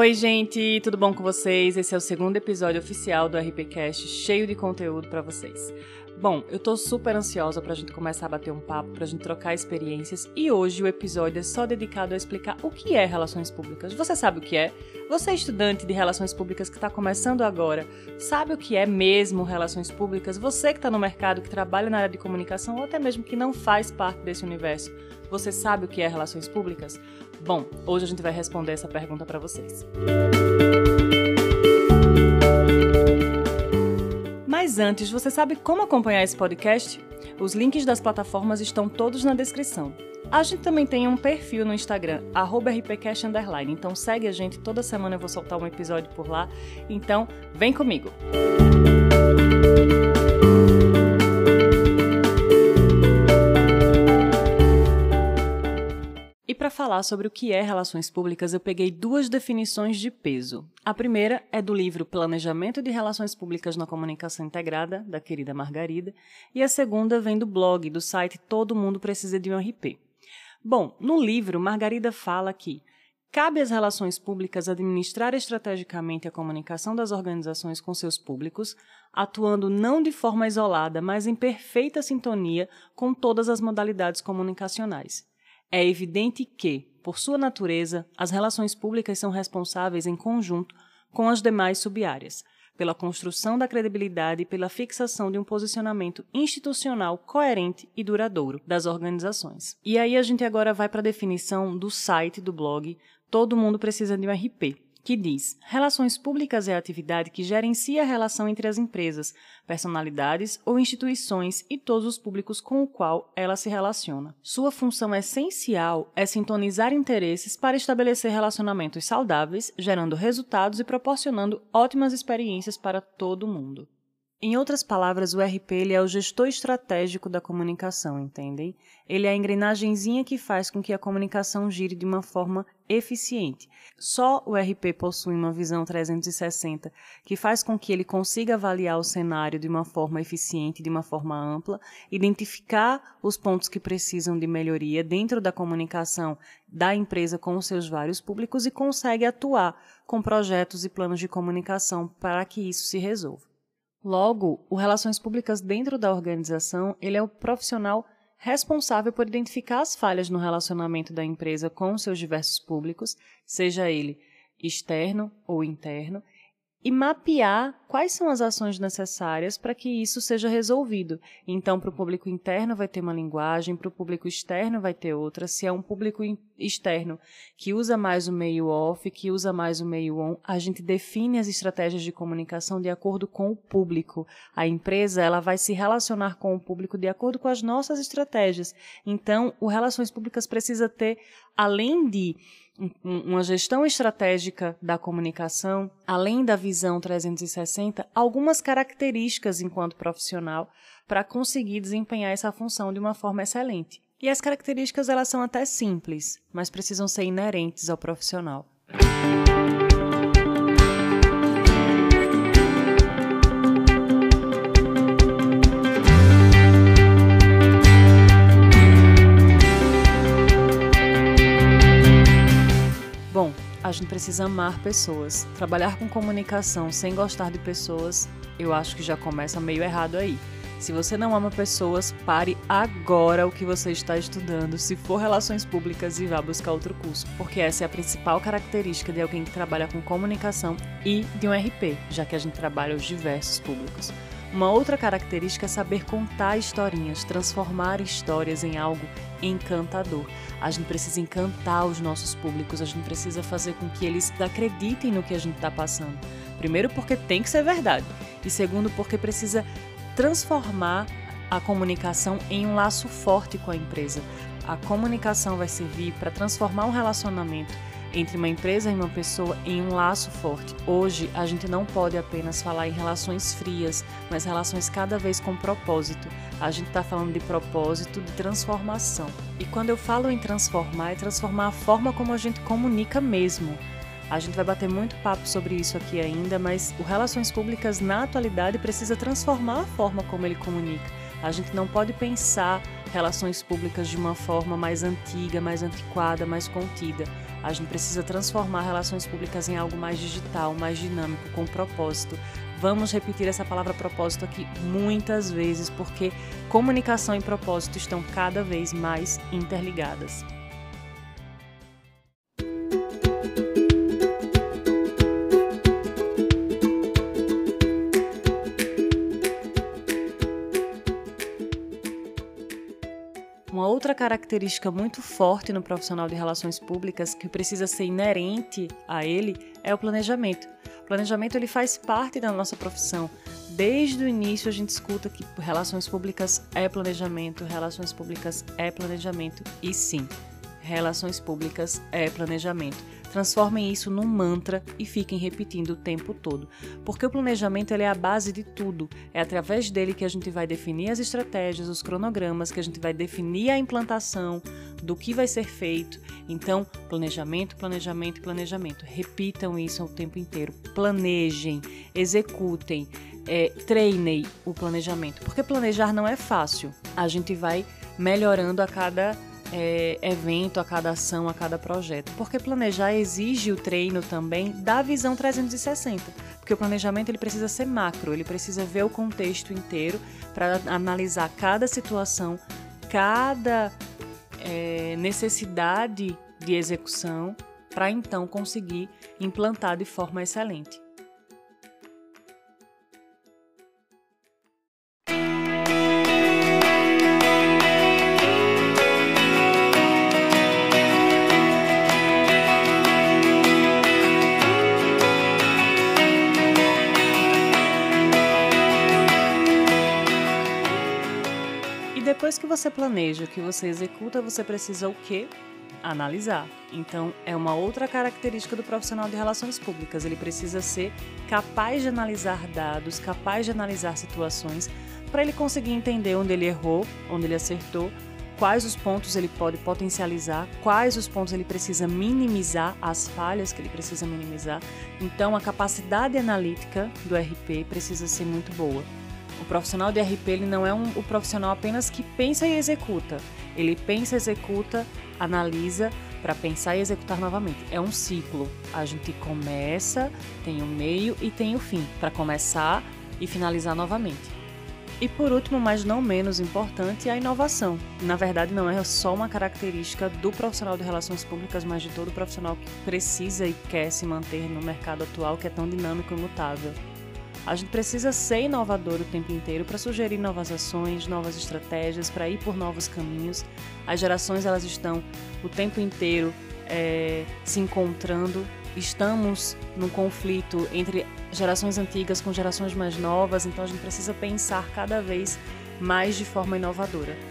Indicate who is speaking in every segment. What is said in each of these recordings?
Speaker 1: Oi, gente, tudo bom com vocês? Esse é o segundo episódio oficial do RPCast, cheio de conteúdo para vocês. Bom, eu tô super ansiosa pra gente começar a bater um papo, pra gente trocar experiências e hoje o episódio é só dedicado a explicar o que é relações públicas. Você sabe o que é? Você é estudante de relações públicas que está começando agora, sabe o que é mesmo relações públicas? Você que está no mercado, que trabalha na área de comunicação ou até mesmo que não faz parte desse universo, você sabe o que é relações públicas? Bom, hoje a gente vai responder essa pergunta para vocês. Mas antes, você sabe como acompanhar esse podcast? Os links das plataformas estão todos na descrição. A gente também tem um perfil no Instagram, rpcast_, então segue a gente, toda semana eu vou soltar um episódio por lá, então vem comigo! Para falar sobre o que é relações públicas, eu peguei duas definições de peso. A primeira é do livro Planejamento de Relações Públicas na Comunicação Integrada, da querida Margarida, e a segunda vem do blog do site Todo Mundo Precisa de um RP. Bom, no livro, Margarida fala que Cabe às relações públicas administrar estrategicamente a comunicação das organizações com seus públicos, atuando não de forma isolada, mas em perfeita sintonia com todas as modalidades comunicacionais. É evidente que, por sua natureza, as relações públicas são responsáveis em conjunto com as demais subáreas, pela construção da credibilidade e pela fixação de um posicionamento institucional coerente e duradouro das organizações. E aí a gente agora vai para a definição do site do blog Todo Mundo Precisa de um RP, que diz: Relações públicas é a atividade que gerencia a relação entre as empresas, personalidades ou instituições e todos os públicos com o qual ela se relaciona. Sua função essencial é sintonizar interesses para estabelecer relacionamentos saudáveis, gerando resultados e proporcionando ótimas experiências para todo mundo. Em outras palavras, o RP ele é o gestor estratégico da comunicação, entendem? Ele é a engrenagemzinha que faz com que a comunicação gire de uma forma eficiente. Só o RP possui uma visão 360 que faz com que ele consiga avaliar o cenário de uma forma eficiente, de uma forma ampla, identificar os pontos que precisam de melhoria dentro da comunicação da empresa com os seus vários públicos e consegue atuar com projetos e planos de comunicação para que isso se resolva. Logo, o relações públicas dentro da organização, ele é o profissional responsável por identificar as falhas no relacionamento da empresa com seus diversos públicos, seja ele externo ou interno, e mapear quais são as ações necessárias para que isso seja resolvido. Então, para o público interno vai ter uma linguagem, para o público externo vai ter outra. Se é um público externo que usa mais o meio off, que usa mais o meio on, a gente define as estratégias de comunicação de acordo com o público. A empresa ela vai se relacionar com o público de acordo com as nossas estratégias. Então, o relações públicas precisa ter, além de uma gestão estratégica da comunicação, além da visão 360, algumas características enquanto profissional para conseguir desempenhar essa função de uma forma excelente. E as características elas são até simples, mas precisam ser inerentes ao profissional. A gente precisa amar pessoas. Trabalhar com comunicação sem gostar de pessoas, eu acho que já começa meio errado aí. Se você não ama pessoas, pare agora o que você está estudando, se for relações públicas e vá buscar outro curso, porque essa é a principal característica de alguém que trabalha com comunicação e de um RP, já que a gente trabalha os diversos públicos. Uma outra característica é saber contar historinhas, transformar histórias em algo encantador. A gente precisa encantar os nossos públicos, a gente precisa fazer com que eles acreditem no que a gente está passando. Primeiro, porque tem que ser verdade, e segundo, porque precisa transformar a comunicação em um laço forte com a empresa. A comunicação vai servir para transformar um relacionamento entre uma empresa e uma pessoa em um laço forte. Hoje, a gente não pode apenas falar em relações frias, mas relações cada vez com propósito. A gente está falando de propósito, de transformação. E quando eu falo em transformar, é transformar a forma como a gente comunica mesmo. A gente vai bater muito papo sobre isso aqui ainda, mas o Relações Públicas na atualidade precisa transformar a forma como ele comunica. A gente não pode pensar relações públicas de uma forma mais antiga, mais antiquada, mais contida. A gente precisa transformar relações públicas em algo mais digital, mais dinâmico, com propósito. Vamos repetir essa palavra propósito aqui muitas vezes, porque comunicação e propósito estão cada vez mais interligadas. Característica muito forte no profissional de relações públicas que precisa ser inerente a ele é o planejamento. O planejamento ele faz parte da nossa profissão. Desde o início a gente escuta que relações públicas é planejamento, relações públicas é planejamento e sim, relações públicas é planejamento. Transformem isso num mantra e fiquem repetindo o tempo todo. Porque o planejamento ele é a base de tudo. É através dele que a gente vai definir as estratégias, os cronogramas, que a gente vai definir a implantação do que vai ser feito. Então, planejamento, planejamento, planejamento. Repitam isso o tempo inteiro. Planejem, executem, é, treinem o planejamento. Porque planejar não é fácil. A gente vai melhorando a cada é, evento, a cada ação, a cada projeto. Porque planejar exige o treino também da visão 360. Porque o planejamento ele precisa ser macro, ele precisa ver o contexto inteiro para analisar cada situação, cada é, necessidade de execução, para então conseguir implantar de forma excelente. Depois que você planeja, que você executa, você precisa o quê? Analisar. Então, é uma outra característica do profissional de relações públicas. Ele precisa ser capaz de analisar dados, capaz de analisar situações, para ele conseguir entender onde ele errou, onde ele acertou, quais os pontos ele pode potencializar, quais os pontos ele precisa minimizar, as falhas que ele precisa minimizar. Então, a capacidade analítica do RP precisa ser muito boa. O profissional de RP ele não é um, o profissional apenas que pensa e executa. Ele pensa, executa, analisa para pensar e executar novamente. É um ciclo. A gente começa, tem o meio e tem o fim, para começar e finalizar novamente. E por último, mas não menos importante, a inovação. Na verdade, não é só uma característica do profissional de relações públicas, mas de todo profissional que precisa e quer se manter no mercado atual que é tão dinâmico e mutável. A gente precisa ser inovador o tempo inteiro para sugerir novas ações, novas estratégias, para ir por novos caminhos. As gerações elas estão o tempo inteiro é, se encontrando. Estamos num conflito entre gerações antigas com gerações mais novas, então a gente precisa pensar cada vez mais de forma inovadora.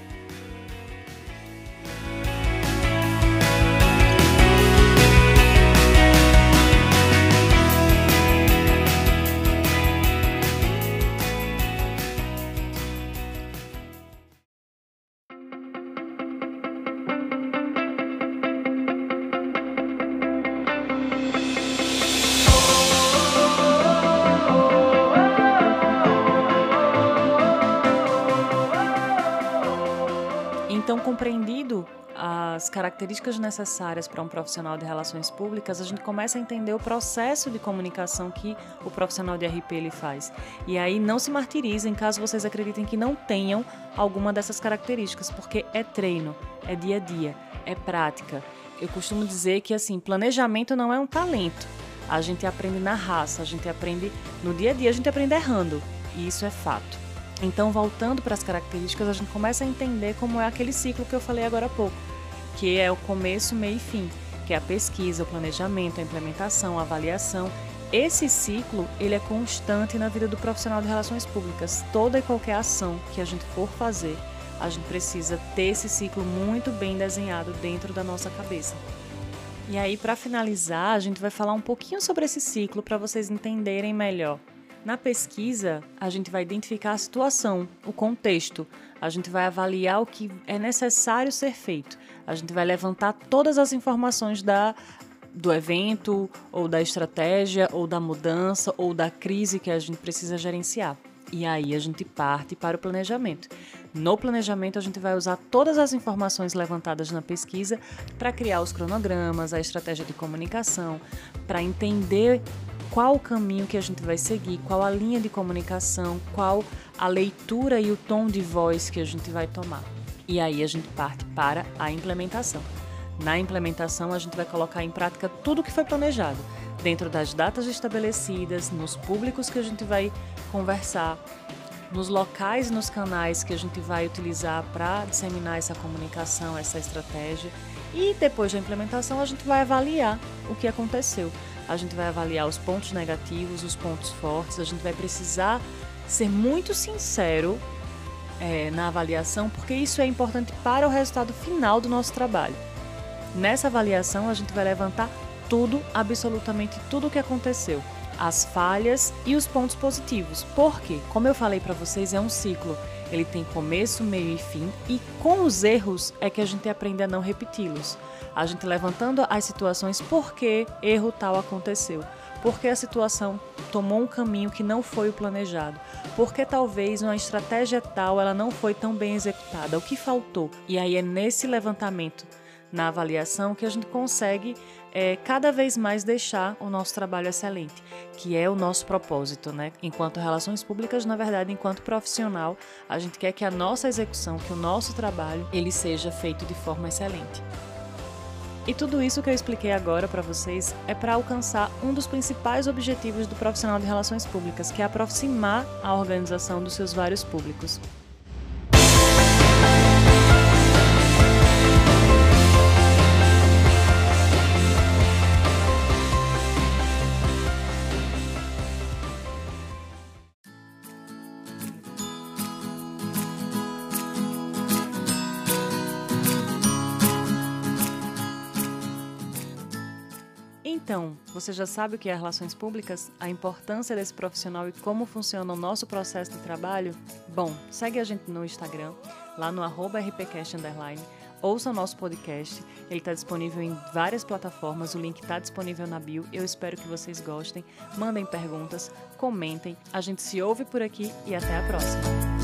Speaker 1: As características necessárias para um profissional de relações públicas, a gente começa a entender o processo de comunicação que o profissional de RP ele faz. E aí não se martirizem caso vocês acreditem que não tenham alguma dessas características, porque é treino, é dia a dia, é prática. Eu costumo dizer que assim, planejamento não é um talento. A gente aprende na raça, a gente aprende no dia a dia, a gente aprende errando. E isso é fato. Então, voltando para as características, a gente começa a entender como é aquele ciclo que eu falei agora há pouco, que é o começo, meio e fim, que é a pesquisa, o planejamento, a implementação, a avaliação. Esse ciclo, ele é constante na vida do profissional de relações públicas. Toda e qualquer ação que a gente for fazer, a gente precisa ter esse ciclo muito bem desenhado dentro da nossa cabeça. E aí, para finalizar, a gente vai falar um pouquinho sobre esse ciclo para vocês entenderem melhor. Na pesquisa, a gente vai identificar a situação, o contexto, a gente vai avaliar o que é necessário ser feito, a gente vai levantar todas as informações da, do evento, ou da estratégia, ou da mudança, ou da crise que a gente precisa gerenciar. E aí a gente parte para o planejamento. No planejamento, a gente vai usar todas as informações levantadas na pesquisa para criar os cronogramas, a estratégia de comunicação, para entender qual o caminho que a gente vai seguir, qual a linha de comunicação, qual a leitura e o tom de voz que a gente vai tomar. E aí a gente parte para a implementação. Na implementação, a gente vai colocar em prática tudo o que foi planejado, dentro das datas estabelecidas, nos públicos que a gente vai conversar, nos locais e nos canais que a gente vai utilizar para disseminar essa comunicação, essa estratégia. E depois da implementação, a gente vai avaliar o que aconteceu. A gente vai avaliar os pontos negativos, os pontos fortes, a gente vai precisar ser muito sincero é, na avaliação, porque isso é importante para o resultado final do nosso trabalho. Nessa avaliação, a gente vai levantar tudo, absolutamente tudo o que aconteceu as falhas e os pontos positivos. Porque, como eu falei para vocês, é um ciclo. Ele tem começo, meio e fim, e com os erros é que a gente aprende a não repeti-los. A gente levantando as situações por que erro tal aconteceu, porque a situação tomou um caminho que não foi o planejado, porque talvez uma estratégia tal ela não foi tão bem executada, o que faltou. E aí é nesse levantamento, na avaliação, que a gente consegue é, cada vez mais deixar o nosso trabalho excelente, que é o nosso propósito, né? Enquanto relações públicas, na verdade, enquanto profissional, a gente quer que a nossa execução, que o nosso trabalho, ele seja feito de forma excelente. E tudo isso que eu expliquei agora para vocês é para alcançar um dos principais objetivos do profissional de relações públicas, que é aproximar a organização dos seus vários públicos. Então, você já sabe o que é relações públicas? A importância desse profissional e como funciona o nosso processo de trabalho? Bom, segue a gente no Instagram, lá no rpcast ouça o nosso podcast, ele está disponível em várias plataformas, o link está disponível na bio, eu espero que vocês gostem, mandem perguntas, comentem, a gente se ouve por aqui e até a próxima!